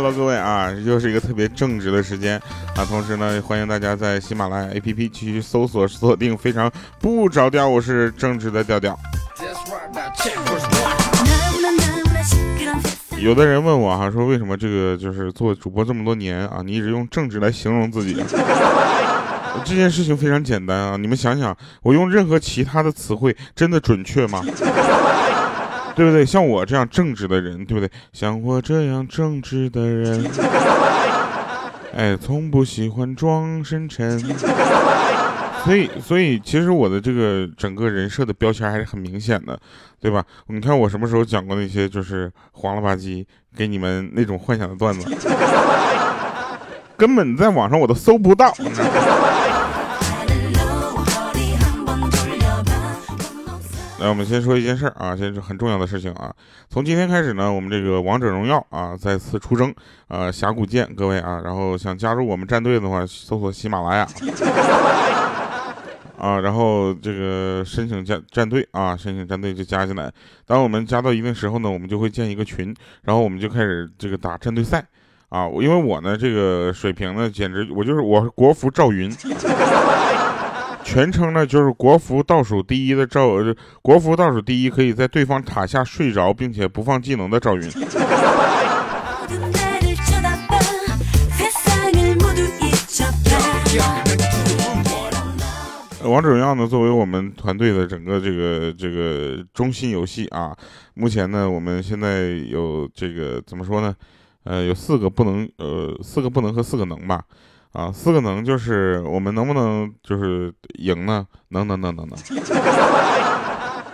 Hello，各位啊，又是一个特别正直的时间啊。同时呢，欢迎大家在喜马拉雅 APP 继续搜索锁定非常不着调，我是正直的调调。有的人问我哈，说为什么这个就是做主播这么多年啊，你一直用正直来形容自己？这件事情非常简单啊，你们想想，我用任何其他的词汇真的准确吗？对不对？像我这样正直的人，对不对？像我这样正直的人，哎，从不喜欢装深沉。所以，所以其实我的这个整个人设的标签还是很明显的，对吧？你看我什么时候讲过那些就是黄了吧唧给你们那种幻想的段子，根本在网上我都搜不到。来，我们先说一件事儿啊，先是很重要的事情啊。从今天开始呢，我们这个王者荣耀啊再次出征，呃，峡谷见各位啊。然后想加入我们战队的话，搜索喜马拉雅啊，然后这个申请加战队啊，申请战队就加进来。当我们加到一定时候呢，我们就会建一个群，然后我们就开始这个打战队赛啊。因为我呢这个水平呢，简直我就是我是国服赵云。全称呢就是国服倒数第一的赵，国服倒数第一可以在对方塔下睡着并且不放技能的赵云。王者荣耀呢作为我们团队的整个这个这个中心游戏啊，目前呢我们现在有这个怎么说呢？呃，有四个不能，呃，四个不能和四个能吧。啊，四个能就是我们能不能就是赢呢？能能能能能。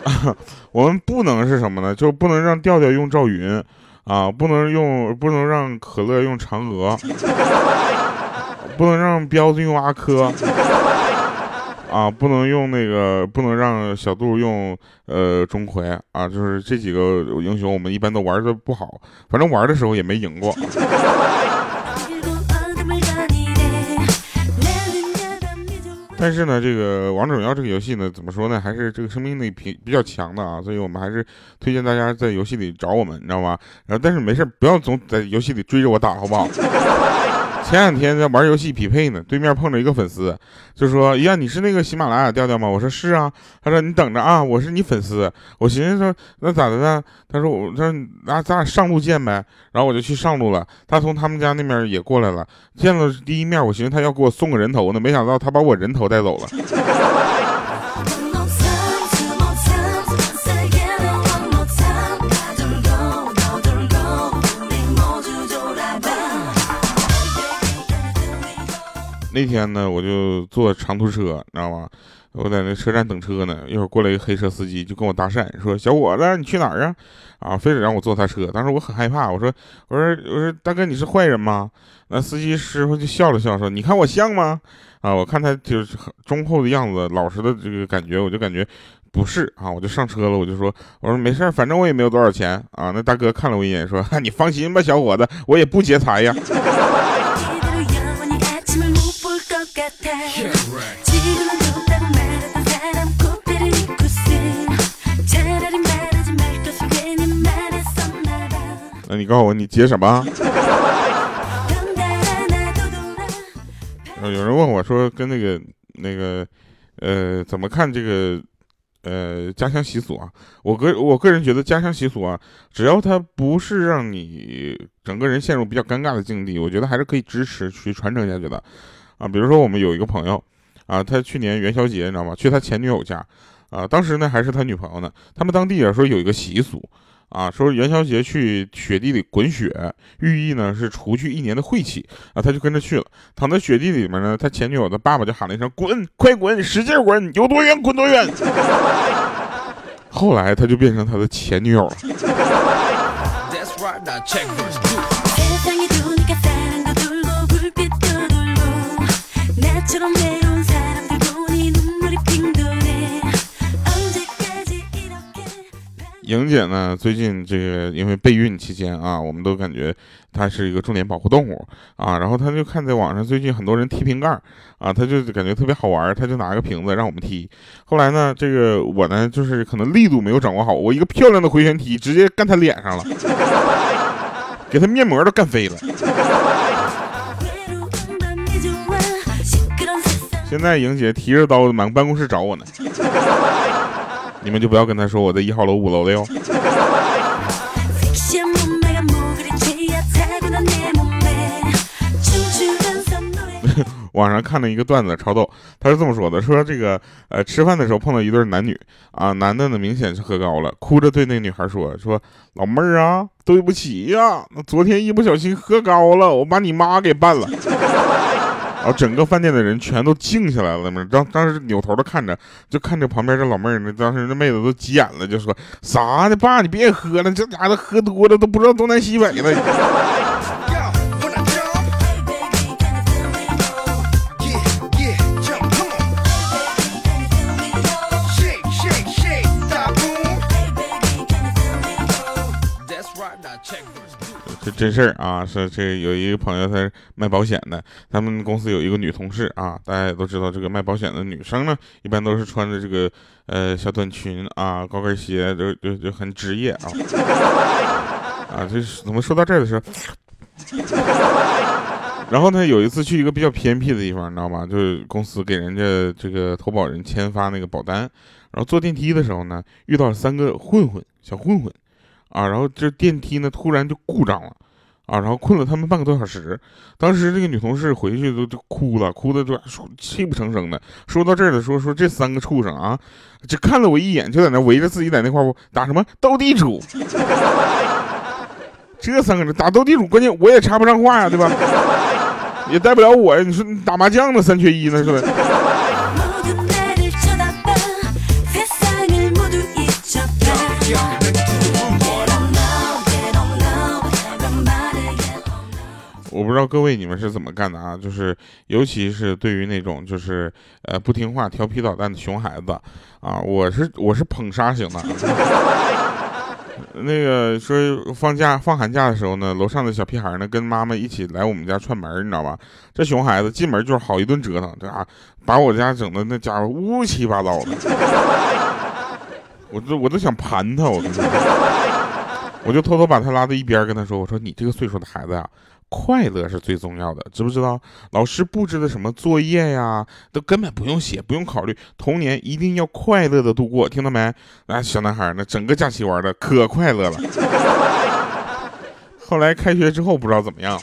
我们不能是什么呢？就不能让调调用赵云，啊，不能用不能让可乐用嫦娥，不能让彪子用阿珂，啊，不能用那个不能让小杜用呃钟馗啊，就是这几个英雄我们一般都玩的不好，反正玩的时候也没赢过。但是呢，这个王者荣耀这个游戏呢，怎么说呢，还是这个生命力比比较强的啊，所以我们还是推荐大家在游戏里找我们，你知道吗？然后但是没事不要总在游戏里追着我打，好不好？前两天在玩游戏匹配呢，对面碰着一个粉丝，就说：“呀，你是那个喜马拉雅调调吗？”我说：“是啊。”他说：“你等着啊，我是你粉丝。”我寻思说：“那咋的呢？”他说：“我他说那咱俩上路见呗。”然后我就去上路了。他从他们家那面也过来了，见了第一面，我寻思他要给我送个人头呢，没想到他把我人头带走了。那天呢，我就坐长途车，你知道吗？我在那车站等车呢，一会儿过来一个黑车司机，就跟我搭讪，说：“小伙子，你去哪儿啊？”啊，非得让我坐他车。当时我很害怕，我说：“我说我说大哥，你是坏人吗？”那司机师傅就笑了笑，说：“你看我像吗？”啊，我看他就是很忠厚的样子，老实的这个感觉，我就感觉不是啊，我就上车了，我就说：“我说没事反正我也没有多少钱啊。”那大哥看了我一眼，说：“你放心吧，小伙子，我也不劫财呀。”那你告诉我，你结什么？有人问我说，跟那个那个呃，怎么看这个呃家乡习俗啊？我个我个人觉得家乡习俗啊，只要它不是让你整个人陷入比较尴尬的境地，我觉得还是可以支持去传承下去的。啊，比如说我们有一个朋友，啊，他去年元宵节，你知道吗？去他前女友家，啊，当时呢还是他女朋友呢。他们当地啊说有一个习俗，啊，说元宵节去雪地里滚雪，寓意呢是除去一年的晦气。啊，他就跟着去了，躺在雪地里面呢，他前女友的爸爸就喊了一声：“滚，快滚，使劲滚，有多远滚多远。”后来他就变成他的前女友了。莹姐呢？最近这个因为备孕期间啊，我们都感觉她是一个重点保护动物啊。然后她就看在网上最近很多人踢瓶盖啊，她就感觉特别好玩，她就拿个瓶子让我们踢。后来呢，这个我呢就是可能力度没有掌握好，我一个漂亮的回旋踢直接干她脸上了。给她面膜都干飞了。现在莹姐提着刀满办公室找我呢，你们就不要跟他说我在一号楼五楼的哟。网上看了一个段子，超逗。他是这么说的：说这个呃，吃饭的时候碰到一对男女啊，男的呢明显是喝高了，哭着对那女孩说：说老妹儿啊，对不起呀，那昨天一不小心喝高了，我把你妈给办了。然后整个饭店的人全都静下来了，嘛，当当时扭头的看着，就看着旁边这老妹儿那，当时那妹子都急眼了，就说啥呢爸，你别喝了，这家伙喝多了都不知道东南西北了。这真事儿啊！是这有一个朋友，他是卖保险的。他们公司有一个女同事啊，大家也都知道，这个卖保险的女生呢，一般都是穿着这个呃小短裙啊、高跟鞋，就就就很职业啊。啊，这是怎么说到这儿的时候？然后呢，有一次去一个比较偏僻的地方，你知道吗？就是公司给人家这个投保人签发那个保单，然后坐电梯的时候呢，遇到了三个混混，小混混。啊，然后这电梯呢突然就故障了，啊，然后困了他们半个多小时。当时这个女同事回去都就哭了，哭的就泣不成声的。说到这儿的说说这三个畜生啊，只看了我一眼，就在那围着自己在那块打什么斗地主。这三个人打斗地主，关键我也插不上话呀，对吧？也带不了我呀。你说打麻将呢，三缺一呢，是吧？我不知道各位你们是怎么干的啊？就是尤其是对于那种就是呃不听话、调皮捣蛋的熊孩子啊，我是我是捧杀型的。那个说放假放寒假的时候呢，楼上的小屁孩呢跟妈妈一起来我们家串门，你知道吧？这熊孩子进门就是好一顿折腾，这啊把我家整的那家伙乌七八糟的，我都我都想盘他，我我就偷偷把他拉到一边跟他说：“我说你这个岁数的孩子呀。”快乐是最重要的，知不知道？老师布置的什么作业呀，都根本不用写，不用考虑。童年一定要快乐的度过，听到没？那小男孩呢，整个假期玩的可快乐了。后来开学之后不知道怎么样。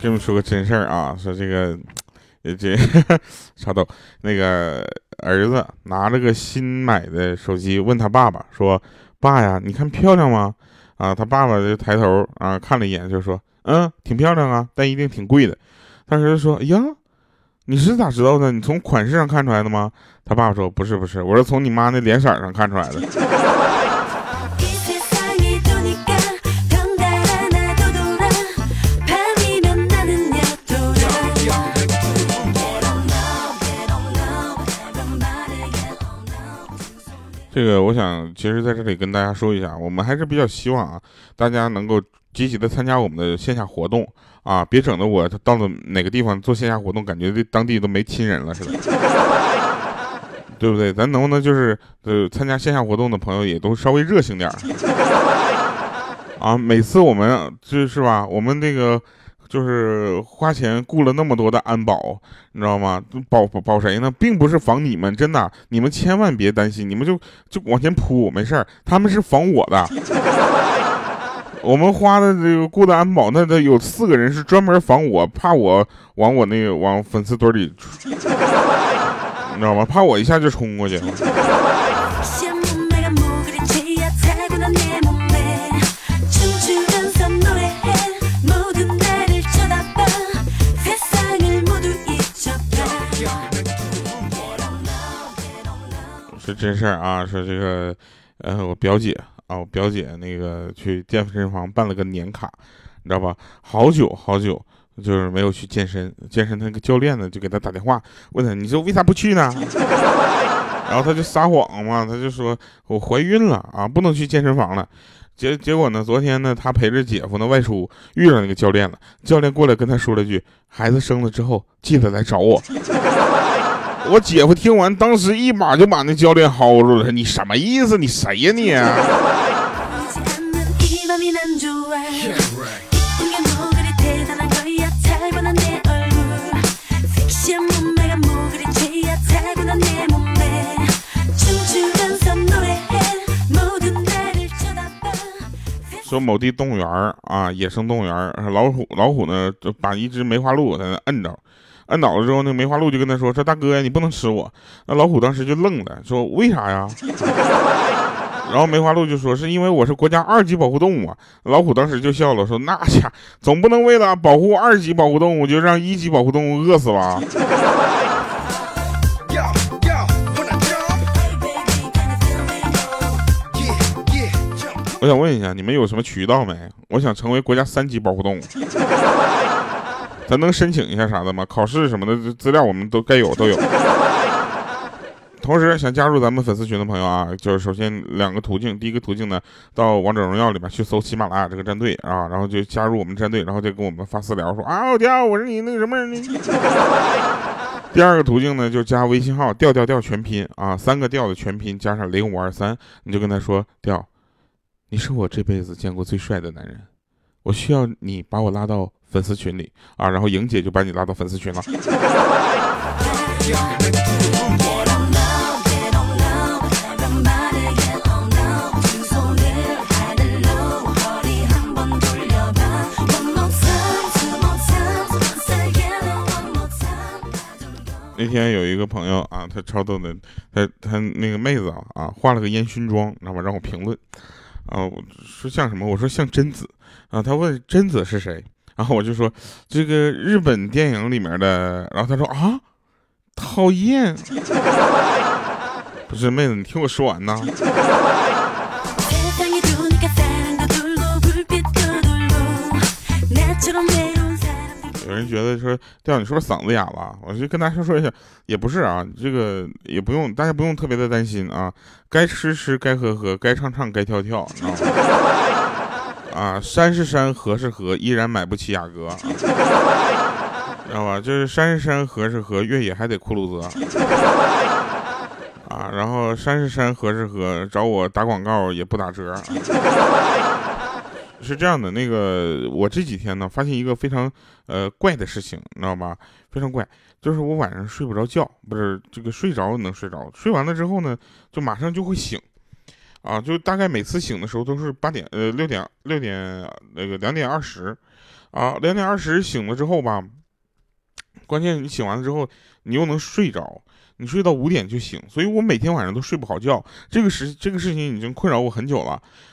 跟你们说个真事儿啊，说这个。这 插豆，那个儿子拿了个新买的手机，问他爸爸说：“爸呀，你看漂亮吗？”啊，他爸爸就抬头啊看了一眼，就说：“嗯，挺漂亮啊，但一定挺贵的。”当时说：“哎呀，你是咋知道的？你从款式上看出来的吗？”他爸爸说：“不是，不是，我是从你妈那脸色上看出来的。”这个我想，其实在这里跟大家说一下，我们还是比较希望啊，大家能够积极的参加我们的线下活动啊，别整的我到了哪个地方做线下活动，感觉这当地都没亲人了似的，对不对？咱能不能就是呃，参加线下活动的朋友也都稍微热情点 啊？每次我们就是吧，我们那个。就是花钱雇了那么多的安保，你知道吗？保保谁呢？并不是防你们，真的，你们千万别担心，你们就就往前扑，没事儿。他们是防我的。我们花的这个雇的安保，那得有四个人是专门防我，怕我往我那个往粉丝堆里，你知道吗？怕我一下就冲过去。是真事儿啊！说这个，呃，我表姐啊，我表姐那个去健身房办了个年卡，你知道吧？好久好久就是没有去健身，健身那个教练呢就给他打电话，问他，你说为啥不去呢？然后他就撒谎嘛，他就说我怀孕了啊，不能去健身房了。结结果呢，昨天呢，他陪着姐夫呢外出，遇上那个教练了。教练过来跟他说了句：“孩子生了之后，记得来找我。”我姐夫听完，当时一把就把那教练薅住了。你什么意思？你谁呀你？说某地动物园啊，野生动物园老虎老虎呢，就把一只梅花鹿在那摁着。摁倒了之后，那梅花鹿就跟他说：“说大哥呀，你不能吃我。”那老虎当时就愣了，说：“为啥呀？” 然后梅花鹿就说：“是因为我是国家二级保护动物啊。”老虎当时就笑了，说：“那家总不能为了保护二级保护动物，就让一级保护动物饿死吧？”我想问一下，你们有什么渠道没？我想成为国家三级保护动物。咱能申请一下啥的吗？考试什么的资料我们都该有都有。同时想加入咱们粉丝群的朋友啊，就是首先两个途径，第一个途径呢，到王者荣耀里面去搜喜马拉雅这个战队啊，然后就加入我们战队，然后再跟我们发私聊说啊，我调我是你那个什么。第二个途径呢，就加微信号调调调全拼啊，三个调的全拼加上零五二三，你就跟他说调，你是我这辈子见过最帅的男人，我需要你把我拉到。粉丝群里啊，然后莹姐就把你拉到粉丝群了。那天有一个朋友啊，他超逗的，他他那个妹子啊啊，化了个烟熏妆，知道吧？让我评论啊，我说像什么？我说像贞子啊。他问贞子是谁？然后我就说，这个日本电影里面的。然后他说啊，讨厌。不是妹子，你听我说完呢。有人觉得说，调你是不是嗓子哑了？我就跟大家说一下，也不是啊，这个也不用，大家不用特别的担心啊。该吃吃，该喝喝，该唱唱，该跳跳，知道吗？啊，山是山，河是河，依然买不起雅阁，知道吧？就是山是山，河是河，越野还得酷路泽。啊，然后山是山，河是河，找我打广告也不打折。是这样的，那个我这几天呢，发现一个非常呃怪的事情，你知道吧？非常怪，就是我晚上睡不着觉，不是这个睡着能睡着，睡完了之后呢，就马上就会醒。啊，就大概每次醒的时候都是八点，呃，六点，六点，那个两点二十，啊，两点二十醒了之后吧，关键你醒完了之后，你又能睡着，你睡到五点就醒，所以我每天晚上都睡不好觉，这个事这个事情已经困扰我很久了，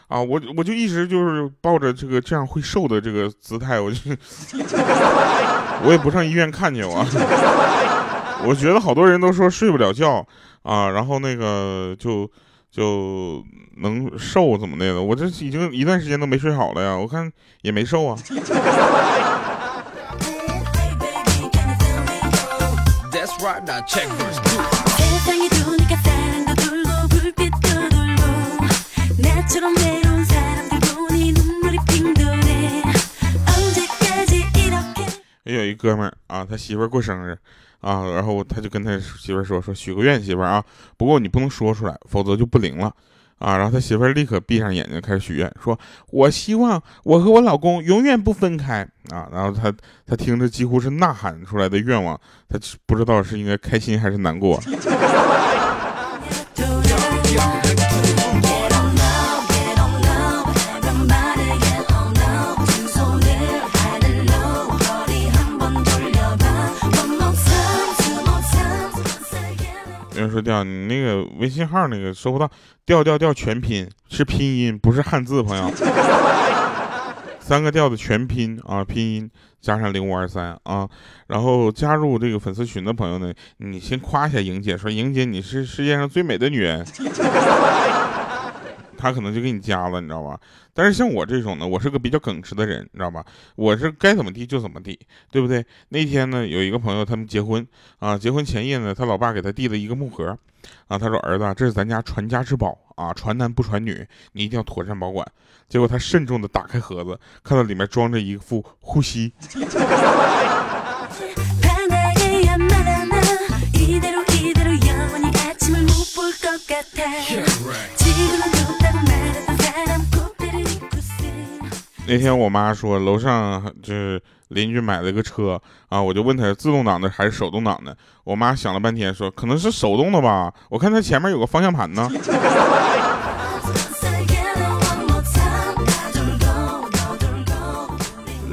啊，我我就一直就是抱着这个这样会瘦的这个姿态，我就 我也不上医院看去我，我觉得好多人都说睡不了觉啊，然后那个就。就能瘦怎么的了？我这已经一段时间都没睡好了呀，我看也没瘦啊。也有一哥们儿啊，他媳妇儿过生日。啊，然后他就跟他媳妇说说许个愿，媳妇啊，不过你不能说出来，否则就不灵了啊。然后他媳妇立刻闭上眼睛开始许愿，说我希望我和我老公永远不分开啊。然后他他听着几乎是呐喊出来的愿望，他不知道是应该开心还是难过。说调你那个微信号那个收不到，调调调全拼是拼音，不是汉字，朋友。三个调的全拼啊，拼音加上零五二三啊，然后加入这个粉丝群的朋友呢，你先夸一下莹姐，说莹姐你是世界上最美的女人。他可能就给你加了，你知道吧？但是像我这种呢，我是个比较耿直的人，你知道吧？我是该怎么地就怎么地，对不对？那天呢，有一个朋友他们结婚啊，结婚前夜呢，他老爸给他递了一个木盒，啊，他说儿子，这是咱家传家之宝啊，传男不传女，你一定要妥善保管。结果他慎重的打开盒子，看到里面装着一副呼吸。那天我妈说楼上就是邻居买了个车啊，我就问他自动挡的还是手动挡的。我妈想了半天说可能是手动的吧，我看他前面有个方向盘呢。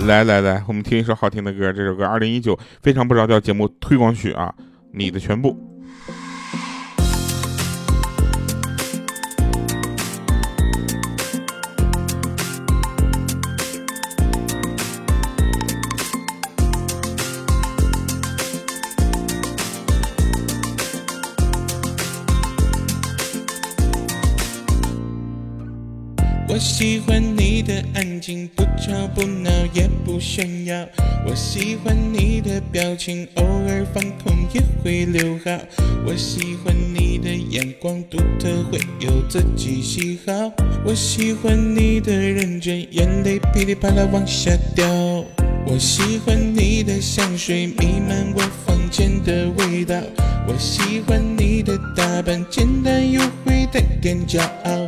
来来来，我们听一首好听的歌，这首歌二零一九非常不着调节目推广曲啊，你的全部。炫耀。我喜欢你的表情，偶尔放空也会留好。我喜欢你的眼光独特，会有自己喜好。我喜欢你的认真，眼泪噼里啪啦往下掉。我喜欢你的香水弥漫我房间的味道。我喜欢你的打扮，简单又会带点骄傲。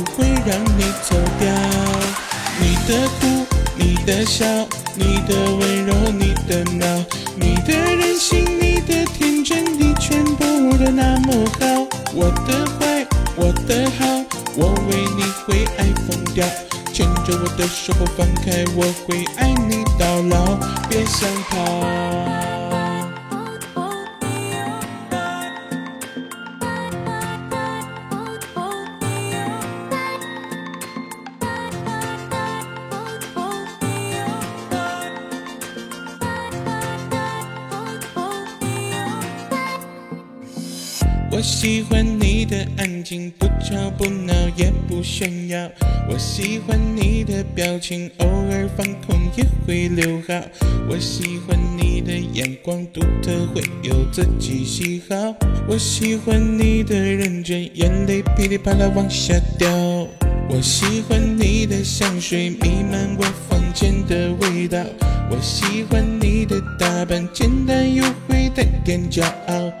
你的温柔，你的闹，你的任性，你的天真，你全部都那么好。我的坏，我的好，我为你会爱疯掉。牵着我的手不放开，我会爱我喜欢你的安静，不吵不闹也不炫耀。我喜欢你的表情，偶尔放空也会留好。我喜欢你的眼光独特，会有自己喜好。我喜欢你的认真，眼泪噼里啪啦往下掉。我喜欢你的香水弥漫我房间的味道。我喜欢你的打扮，简单又会带点骄傲。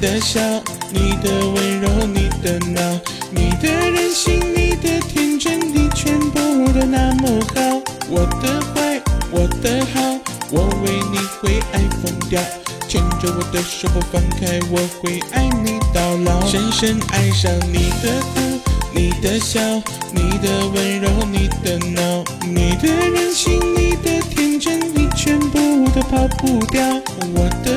的笑，你的温柔，你的闹，你的任性，你的天真，你全部都那么好。我的坏，我的好，我为你会爱疯掉。牵着我的手不放开，我会爱你到老。深深爱上你的哭，你的笑，你的温柔，你的闹，你的任性，你的天真，你全部都跑不掉。我的